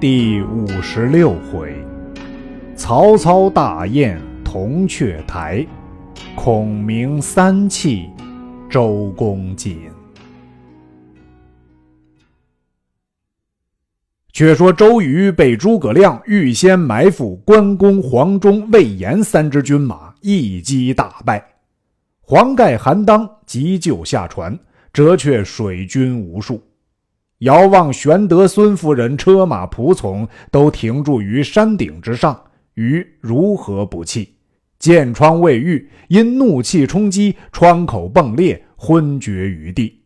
第五十六回，曹操大宴铜雀台，孔明三气周公瑾。却说周瑜被诸葛亮预先埋伏关公、黄忠、魏延三支军马，一击大败。黄盖、韩当急救下船，折却水军无数。遥望玄德、孙夫人车马仆从都停驻于山顶之上，于如何不弃？箭疮未愈，因怒气冲击，窗口迸裂，昏厥于地。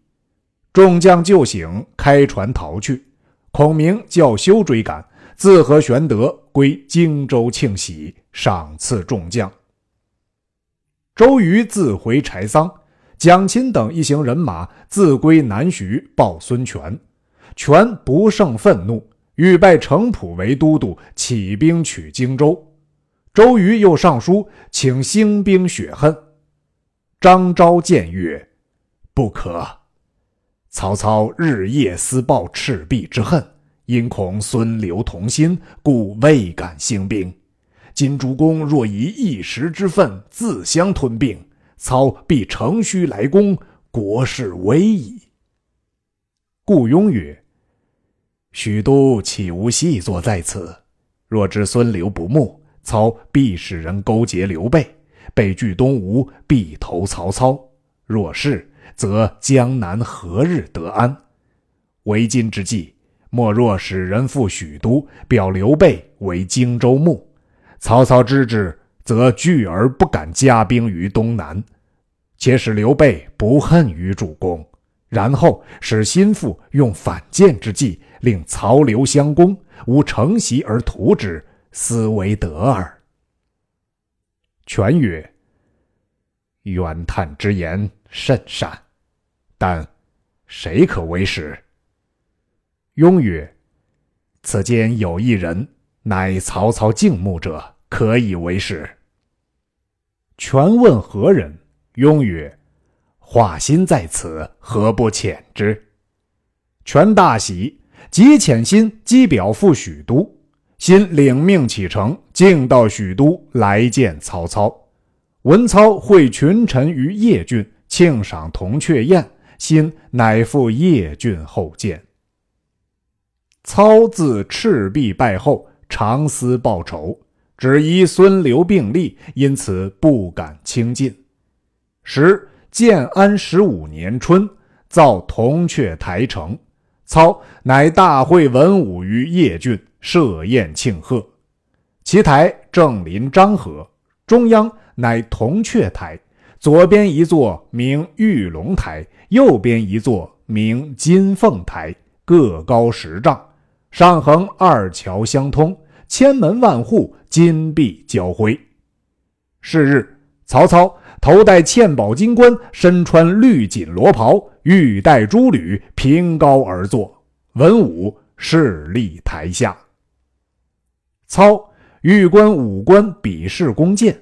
众将救醒，开船逃去。孔明叫休追赶，自和玄德归荆州庆喜，赏赐众将。周瑜自回柴桑，蒋钦等一行人马自归南徐，报孙权。权不胜愤怒，欲拜程普为都督，起兵取荆州。周瑜又上书请兴兵雪恨。张昭谏曰：“不可。曹操日夜思报赤壁之恨，因恐孙刘同心，故未敢兴兵。今主公若以一时之愤自相吞并，操必乘虚来攻，国事危矣。”顾雍曰。许都岂无细作在此？若知孙刘不睦，操必使人勾结刘备，备据东吴，必投曹操。若是，则江南何日得安？为今之计，莫若使人赴许都，表刘备为荆州牧。曹操知之，则惧而不敢加兵于东南，且使刘备不恨于主公。然后使心腹用反间之计，令曹刘相攻，吾乘袭而屠之，斯为得耳。权曰：“远叹之言甚善，但谁可为使？”雍曰：“此间有一人，乃曹操敬慕者，可以为使。”权问何人？雍曰。华歆在此，何不遣之？权大喜，即遣心机表赴许都。心领命启程，径到许都来见曹操。文操会群臣于邺郡，庆赏铜雀宴，心乃赴邺郡后见。操自赤壁败后，常思报仇，只疑孙刘并立，因此不敢轻进。时。建安十五年春，造铜雀台城。操乃大会文武于邺郡，设宴庆贺。其台正临漳河，中央乃铜雀台，左边一座名玉龙台，右边一座名金凤台，各高十丈，上横二桥相通，千门万户，金碧交辉。是日，曹操。头戴嵌宝金冠，身穿绿锦罗袍，玉带珠履，凭高而坐。文武侍立台下。操欲观武官比试弓箭，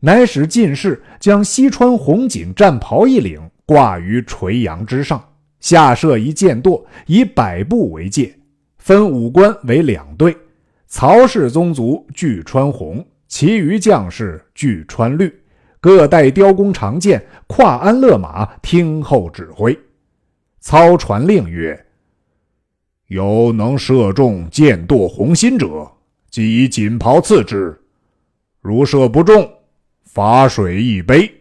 乃使进士将西川红锦战袍一领挂于垂杨之上，下设一箭垛，以百步为界，分武官为两队。曹氏宗族俱穿红，其余将士俱穿绿。各带雕弓长箭，跨鞍勒马，听候指挥。操传令曰：“有能射中箭垛红心者，即以锦袍赐之；如射不中，罚水一杯。”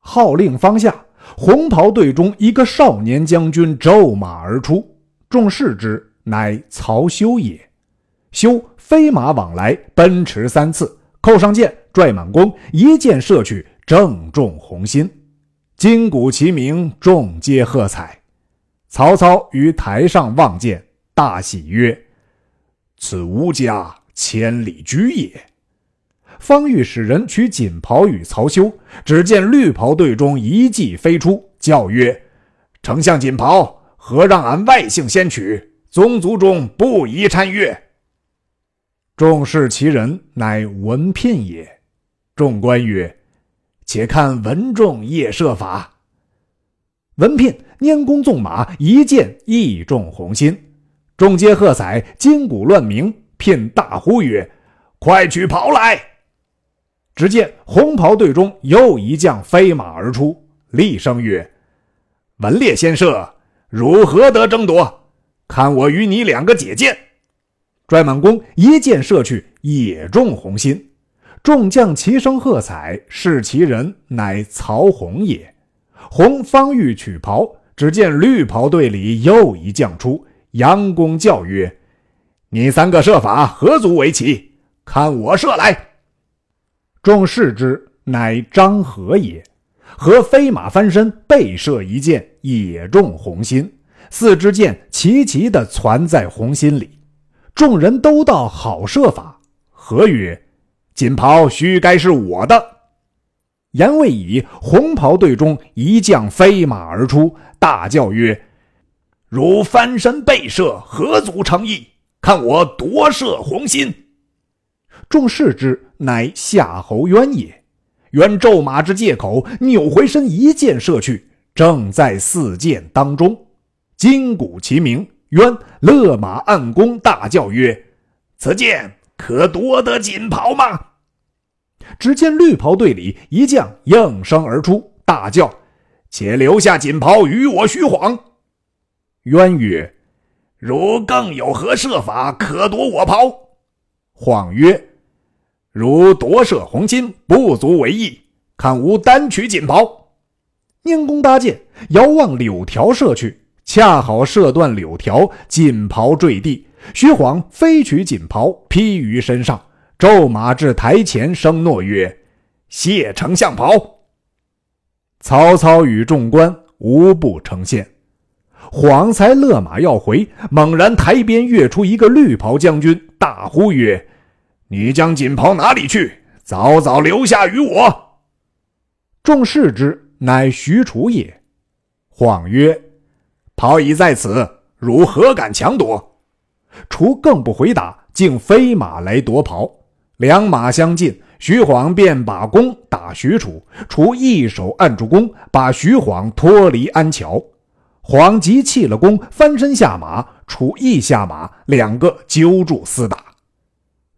号令方下，红袍队中一个少年将军骤马而出，众视之，乃曹休也。休飞马往来，奔驰三次，扣上箭。拽满弓，一箭射去，正中红心。金鼓齐鸣，众皆喝彩。曹操于台上望见，大喜曰：“此吾家千里驹也。”方欲使人取锦袍与曹休，只见绿袍队中一骑飞出，叫曰：“丞相锦袍，何让俺外姓先取？宗族中不宜参阅。”众视其人，乃文聘也。众官曰：“且看文仲夜射法。”文聘拈弓纵马，一箭亦中红心。众皆喝彩，金鼓乱鸣，聘大呼曰：“快取袍来！”只见红袍队中又一将飞马而出，厉声曰：“文烈先射，如何得争夺？看我与你两个解箭！”拽满弓一箭射去，也中红心。众将齐声喝彩，是其人乃曹洪也。洪方欲取袍，只见绿袍队里又一将出，扬弓叫曰：“你三个射法何足为奇？看我射来！”众视之，乃张合也。合飞马翻身，背射一箭，也中红心。四支箭齐齐地攒在红心里。众人都道好射法。合曰：“锦袍须该是我的。”言未已，红袍队中一将飞马而出，大叫曰：“如翻身背射，何足成意？看我夺射红心！”众视之。乃夏侯渊也，渊骤马之借口，扭回身，一箭射去，正在四箭当中。金鼓齐鸣，渊勒马按弓，大叫曰：“此箭可夺得锦袍吗？”只见绿袍队里一将应声而出，大叫：“且留下锦袍与我徐晃。”渊曰：“如更有何设法可夺我袍？”晃曰：如夺射红心不足为意，看吾单取锦袍。拈弓搭箭，遥望柳条射去，恰好射断柳条，锦袍坠地。徐晃飞取锦袍披于身上，骤马至台前，声诺曰：“谢丞相袍。”曹操与众官无不称羡。晃才勒马要回，猛然台边跃出一个绿袍将军，大呼曰：你将锦袍哪里去？早早留下与我。众视之，乃许褚也。晃曰：“袍已在此，汝何敢强夺？”楚更不回答，竟飞马来夺袍。两马相近，徐晃便把弓打许褚，楚一手按住弓，把徐晃脱离鞍桥。晃急弃了弓，翻身下马，楚亦下马，两个揪住厮打。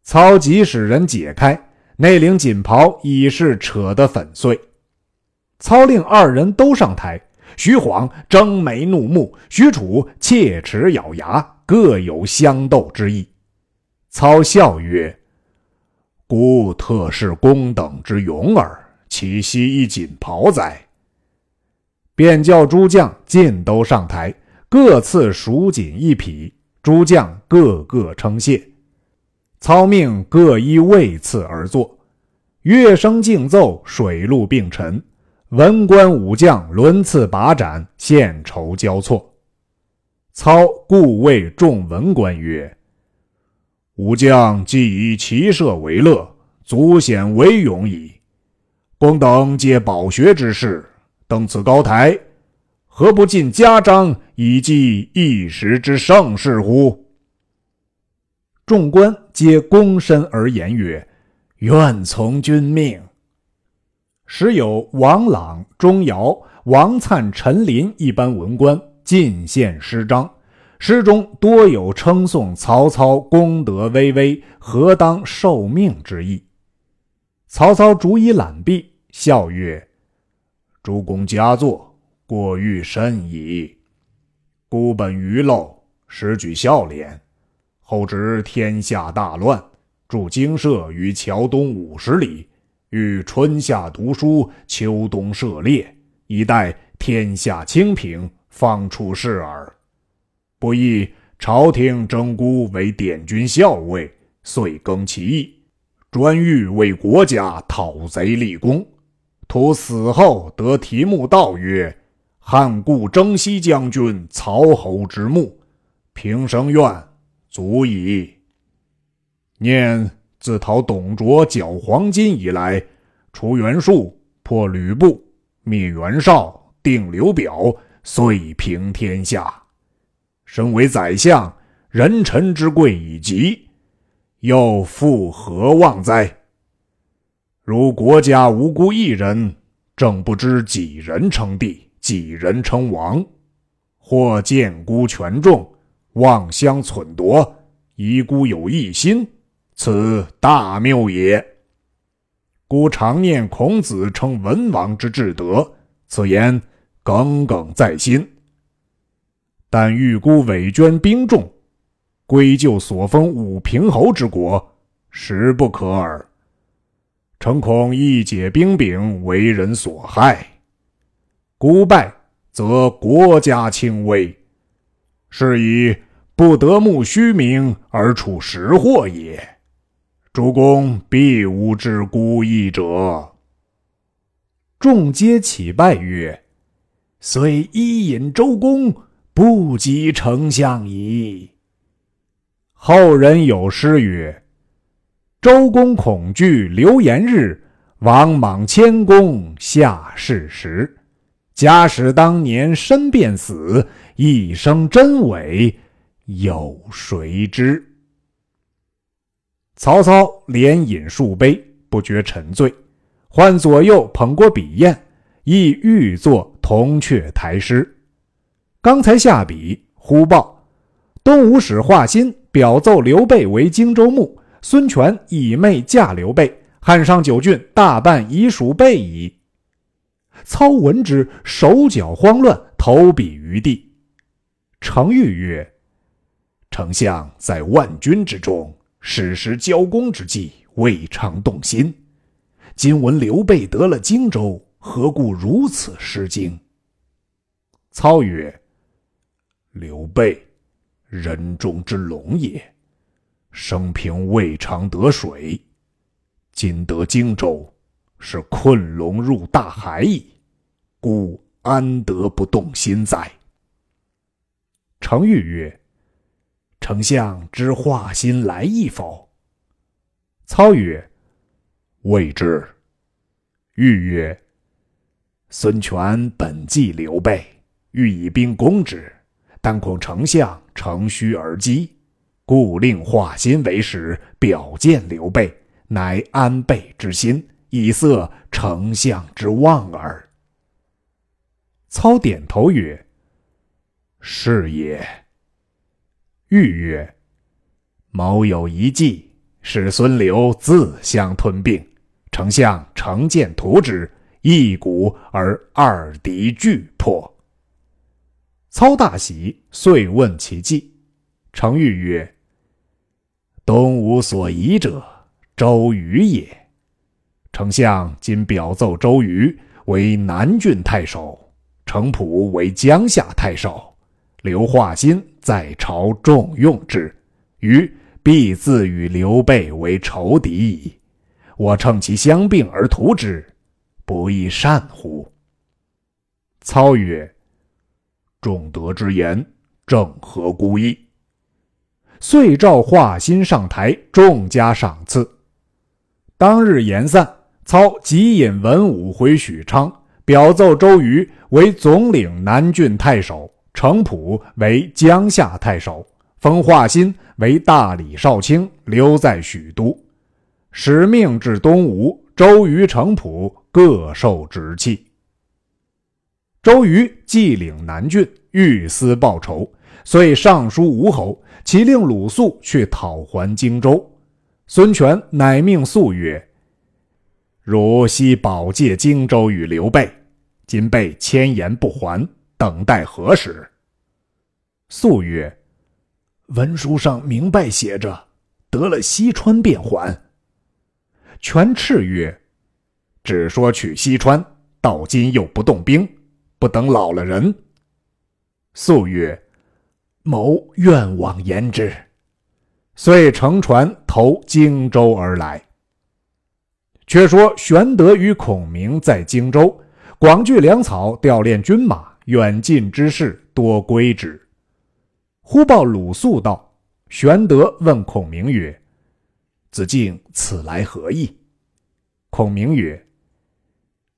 操即使人解开那领锦袍，已是扯得粉碎。操令二人都上台。徐晃睁眉怒目，许褚切齿咬牙，各有相斗之意。操笑曰：“孤特是公等之勇耳，岂惜一锦袍哉？”便叫诸将尽都上台，各赐蜀锦一匹。诸将个个称谢。操命各依位次而坐，乐声竞奏，水陆并陈，文官武将轮次把盏，献酬交错。操故谓众文官曰：“武将既以骑射为乐，足显威勇矣。公等皆饱学之士，登此高台，何不尽家章，以记一时之盛事乎？”众官皆躬身而言曰：“愿从君命。”时有王朗、钟繇、王粲、陈琳一班文官进献诗章，诗中多有称颂曹操功德巍巍、何当受命之意。曹操逐一览毕，笑曰：“诸公佳作，过誉甚矣。孤本愚陋，实举笑脸。”后值天下大乱，筑精舍于桥东五十里，欲春夏读书，秋冬射猎，以待天下清平，方出世耳。不意朝廷征孤为典军校尉，遂更其意，专欲为国家讨贼立功。图死后得题目道曰：“汉故征西将军曹侯之墓。”平生愿。足矣。念自讨董卓缴黄金以来，除袁术，破吕布，灭袁绍，定刘表，遂平天下。身为宰相，人臣之贵已极，又复何望哉？如国家无辜一人，正不知几人称帝，几人称王，或见孤权重。妄相忖夺，遗孤有异心，此大谬也。孤常念孔子称文王之至德，此言耿耿在心。但欲孤委捐兵众，归咎所封武平侯之国，实不可耳。诚恐一解兵柄，为人所害。孤败，则国家轻危，是以不得慕虚名而处实祸也。主公必无知孤意者。众皆起拜曰：“虽伊尹周公，不及丞相矣。”后人有诗曰。周公恐惧流言日，王莽谦恭下士时。假使当年身便死，一生真伪有谁知？曹操连饮数杯，不觉沉醉，唤左右捧过笔砚，亦欲作铜雀台诗。刚才下笔，忽报东吴使华歆表奏刘备为荆州牧。孙权以妹嫁刘备，汉上九郡大半已属备矣。操闻之，手脚慌乱，投笔于地。程昱曰：“丞相在万军之中，矢石交攻之际，未尝动心。今闻刘备得了荆州，何故如此失惊？”操曰：“刘备，人中之龙也。”生平未尝得水，今得荆州，是困龙入大海矣。故安得不动心哉？程昱曰：“丞相知华歆来意否？”操曰：“未知。”豫曰：“孙权本忌刘备，欲以兵攻之，但恐丞相乘虚而击。”故令化心为使，表见刘备，乃安备之心，以塞丞相之望耳。操点头曰：“是也。”豫曰：“某有一计，使孙刘自相吞并，丞相乘剑屠之，一鼓而二敌俱破。”操大喜，遂问其计。程昱曰：东吴所疑者，周瑜也。丞相今表奏周瑜为南郡太守，程普为江夏太守，刘化新在朝重用之，于必自与刘备为仇敌矣。我乘其相并而图之，不亦善乎？操曰：“仲德之言，正合孤意。”遂召华歆上台，重加赏赐。当日言散，操即引文武回许昌，表奏周瑜为总领南郡太守，程普为江夏太守，封华歆为大理少卿，留在许都，使命至东吴。周瑜、程普各受职气。周瑜既领南郡，欲思报仇。遂上书吴侯，其令鲁肃去讨还荆州。孙权乃命肃曰：“汝昔保借荆州与刘备，今被千言不还，等待何时？”肃曰：“文书上明白写着，得了西川便还。”权叱曰：“只说取西川，到今又不动兵，不等老了人。”肃曰。某愿往言之，遂乘船投荆州而来。却说玄德与孔明在荆州广聚粮草，调练军马，远近之事多归之。忽报鲁肃道，玄德问孔明曰：“子敬此来何意？”孔明曰：“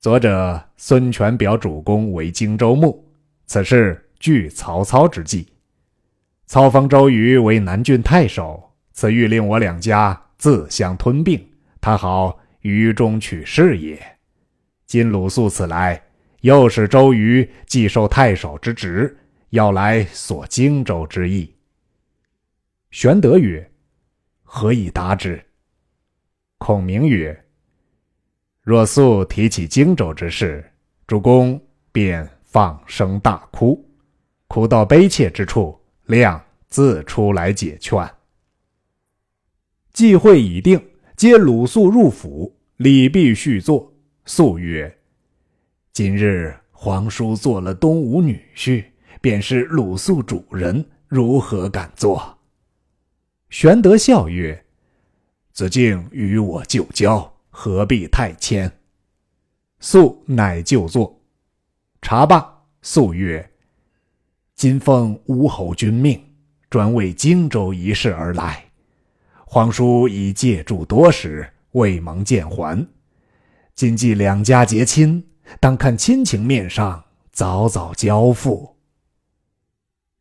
作者孙权表主公为荆州牧，此事据曹操之计。”操封周瑜为南郡太守，此欲令我两家自相吞并，他好于中取势也。今鲁肃此来，又使周瑜既受太守之职，要来索荆州之意，玄德曰：“何以答之？”孔明曰：“若素提起荆州之事，主公便放声大哭，哭到悲切之处，亮自出来解劝。”祭会已定，接鲁肃入府，礼毕续坐。肃曰：“今日皇叔做了东吴女婿，便是鲁肃主人，如何敢做？”玄德笑曰：“子敬与我旧交，何必太谦？”肃乃就坐。茶罢，肃曰：“今奉吴侯君命，专为荆州一事而来。皇叔已借住多时，未蒙见还。今既两家结亲，当看亲情面上，早早交付。”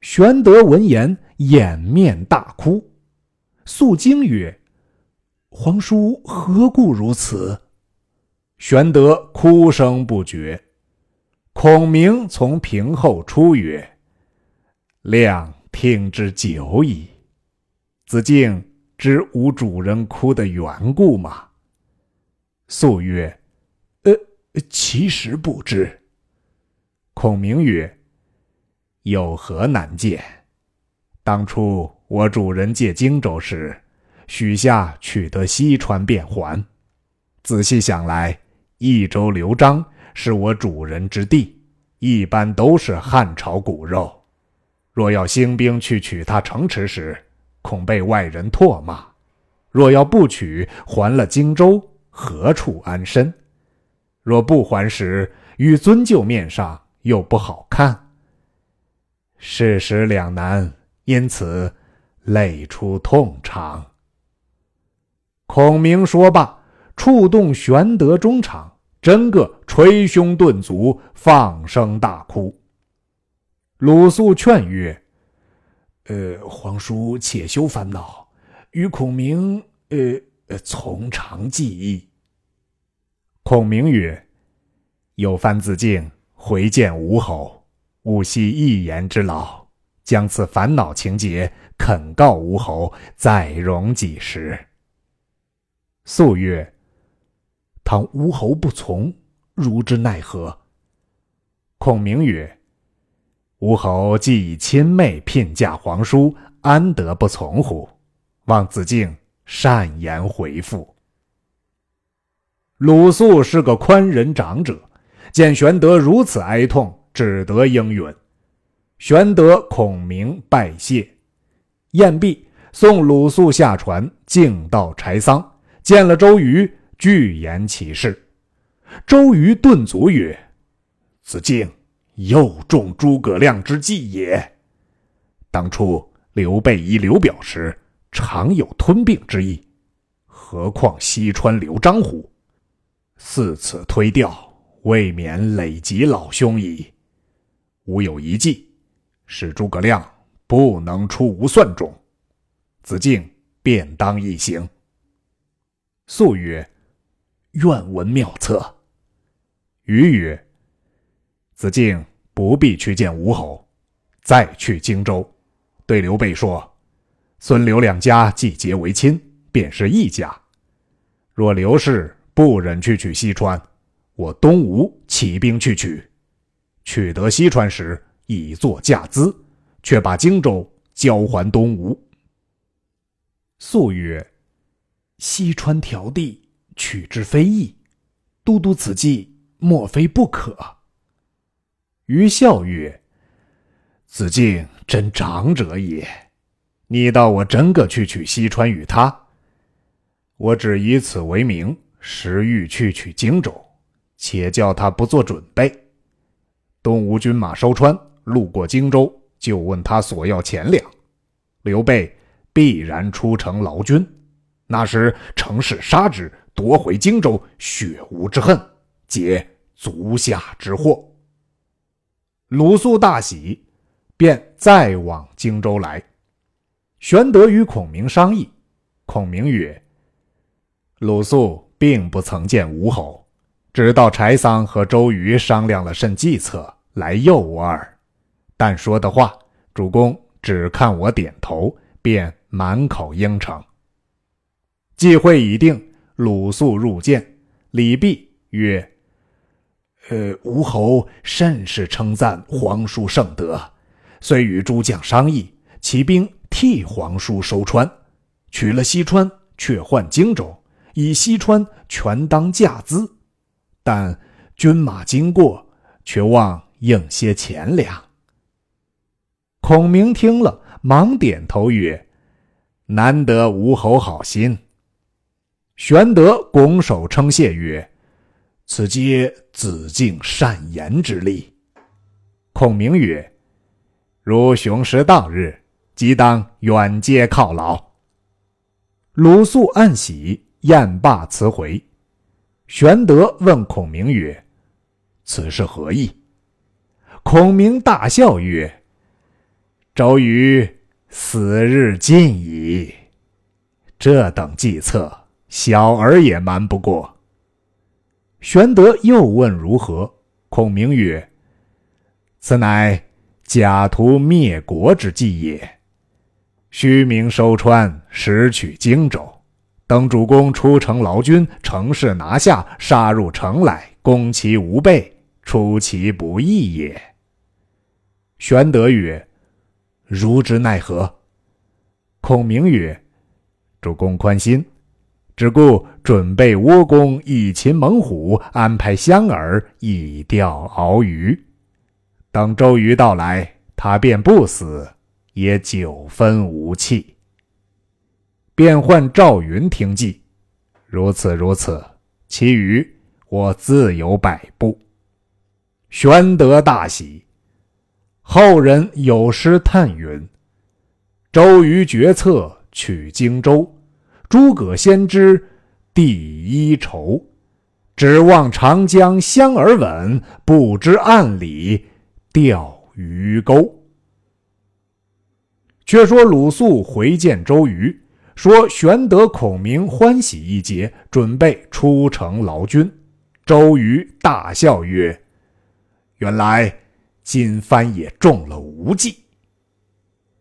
玄德闻言，掩面大哭。肃惊曰：“皇叔何故如此？”玄德哭声不绝。孔明从屏后出曰：“亮听之久矣。子敬知吾主人哭的缘故吗？”肃曰：“呃，其实不知。”孔明曰：“有何难见？当初……”我主人借荆州时，许下取得西川便还。仔细想来，益州刘璋是我主人之地，一般都是汉朝骨肉。若要兴兵去取他城池时，恐被外人唾骂；若要不取，还了荆州，何处安身？若不还时，与尊舅面上又不好看。事实两难，因此。泪出痛肠。孔明说罢，触动玄德中场，真个捶胸顿足，放声大哭。鲁肃劝曰：“呃，皇叔且休烦恼，与孔明，呃，从长计议。”孔明曰：“有番子敬回见吴侯，勿惜一言之劳。”将此烦恼情节恳告吴侯，再容几时？肃曰：“倘吴侯不从，如之奈何？”孔明曰：“吴侯既以亲妹聘嫁皇叔，安得不从乎？望子敬善言回复。”鲁肃是个宽仁长者，见玄德如此哀痛，只得应允。玄德、孔明拜谢，宴毕，送鲁肃下船，径到柴桑，见了周瑜，具言其事。周瑜顿足曰：“子敬又中诸葛亮之计也。当初刘备疑刘表时，常有吞并之意，何况西川刘璋乎？似此推掉，未免累及老兄矣。吾有一计。”使诸葛亮不能出吴算中，子敬便当一行。肃曰：“愿闻妙策。”瑜曰：“子敬不必去见吴侯，再去荆州，对刘备说：‘孙刘两家既结为亲，便是一家。若刘氏不忍去取西川，我东吴起兵去取，取得西川时。”以作价资，却把荆州交还东吴。肃曰：“西川条地，取之非易。都督此计，莫非不可？”于笑曰：“子敬真长者也。你道我真个去取西川与他？我只以此为名，实欲去取荆州，且叫他不做准备。东吴军马收川。”路过荆州，就问他索要钱粮，刘备必然出城劳军。那时乘势杀之，夺回荆州，雪无之恨，解足下之祸。鲁肃大喜，便再往荆州来。玄德与孔明商议，孔明曰：“鲁肃并不曾见吴侯，只到柴桑和周瑜商量了甚计策，来诱我耳。”但说的话，主公只看我点头，便满口应承。计会已定，鲁肃入见，礼毕曰：“呃，吴侯甚是称赞皇叔圣德，遂与诸将商议，起兵替皇叔收川，取了西川，却换荆州，以西川全当价资，但军马经过，却望应些钱粮。”孔明听了，忙点头曰：“难得吴侯好心。”玄德拱手称谢曰：“此皆子敬善言之力。”孔明曰：“如雄师当日，即当远接犒劳。”鲁肃暗喜，宴罢辞回。玄德问孔明曰：“此是何意？”孔明大笑曰：“周瑜死日近矣，这等计策。”小儿也瞒不过。玄德又问如何，孔明曰：“此乃假图灭国之计也。虚名收川，实取荆州，等主公出城劳军，乘势拿下，杀入城来，攻其无备，出其不意也。”玄德曰：“如之奈何？”孔明曰：“主公宽心。”只顾准备倭弓以擒猛虎，安排香饵以钓鳌鱼。等周瑜到来，他便不死，也九分无气。便唤赵云听计，如此如此，其余我自有摆布。玄德大喜。后人有诗叹云：“周瑜决策取荆州。”诸葛先知第一筹，指望长江香而稳，不知暗里钓鱼钩。却说鲁肃回见周瑜，说玄德、孔明欢喜一节，准备出城劳军。周瑜大笑曰：“原来金帆也中了无计。”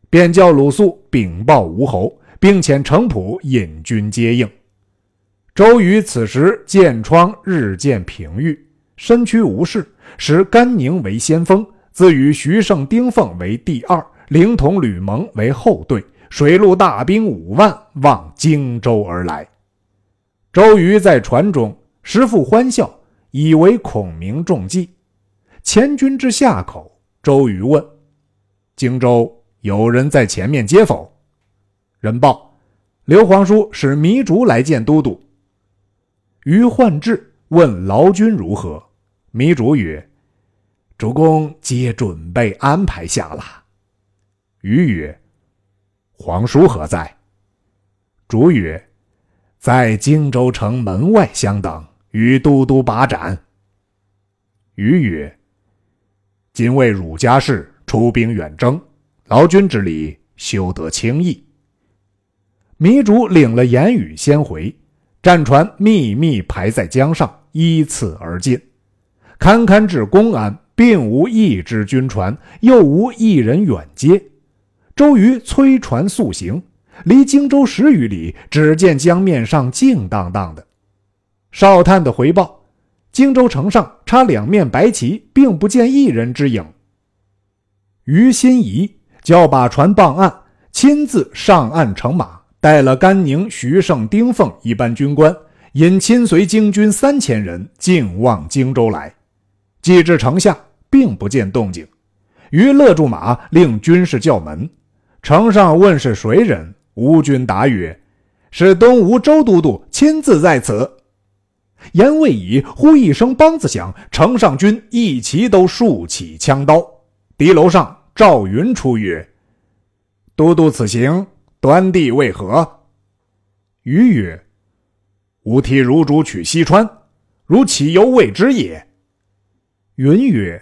便叫鲁肃禀报吴侯。并遣程普引军接应。周瑜此时箭疮日渐平愈，身躯无事，使甘宁为先锋，自与徐盛、丁奉为第二，灵统、吕蒙为后队，水陆大兵五万望荆州而来。周瑜在船中时复欢笑，以为孔明中计。前军之下口，周瑜问：“荆州有人在前面接否？”人报，刘皇叔使糜竺来见都督。于焕志问劳军如何，糜竺曰：“主公皆准备安排下了。”于曰：“皇叔何在？”竺曰：“在荆州城门外相等，与都督把盏。”于曰：“今为汝家事，出兵远征，劳军之礼，休得轻易。”糜竺领了言语，先回。战船密密排在江上，依次而进。堪堪至公安，并无一支军船，又无一人远接。周瑜催船速行，离荆州十余里，只见江面上静荡荡的。哨探的回报：荆州城上插两面白旗，并不见一人之影。于心疑，叫把船傍岸，亲自上岸乘马。带了甘宁、徐盛、丁奉一班军官，引亲随京军三千人，径往荆州来。既至城下，并不见动静，于勒住马，令军士叫门。城上问是谁人，吴军答曰：“是东吴周都督亲自在此。”言未已，忽一声梆子响，城上军一齐都竖起枪刀。敌楼上赵云出曰：“都督此行。”端地为何？瑜曰：“吾替汝主取西川，汝岂犹未知也？”云曰：“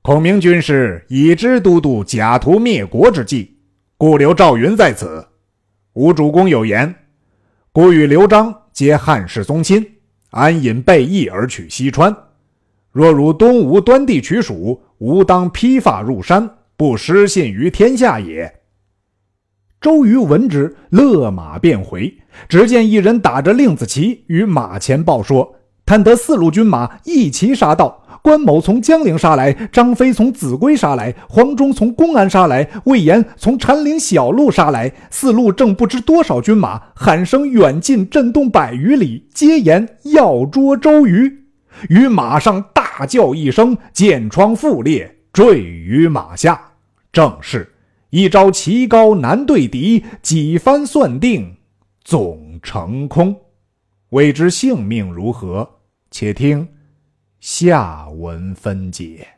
孔明军师已知都督假图灭国之计，故留赵云在此。吾主公有言，故与刘璋皆汉室宗亲，安隐备义而取西川。若汝东吴端地取蜀，吾当披发入山，不失信于天下也。”周瑜闻之，勒马便回。只见一人打着令子旗，与马前报说：“探得四路军马一齐杀到。关某从江陵杀来，张飞从秭归杀来，黄忠从公安杀来，魏延从禅陵小路杀来。四路正不知多少军马，喊声远近，震动百余里，皆言要捉周瑜。于马上大叫一声，剑疮覆裂，坠于马下。正是。”一招棋高难对敌，几番算定总成空。未知性命如何？且听下文分解。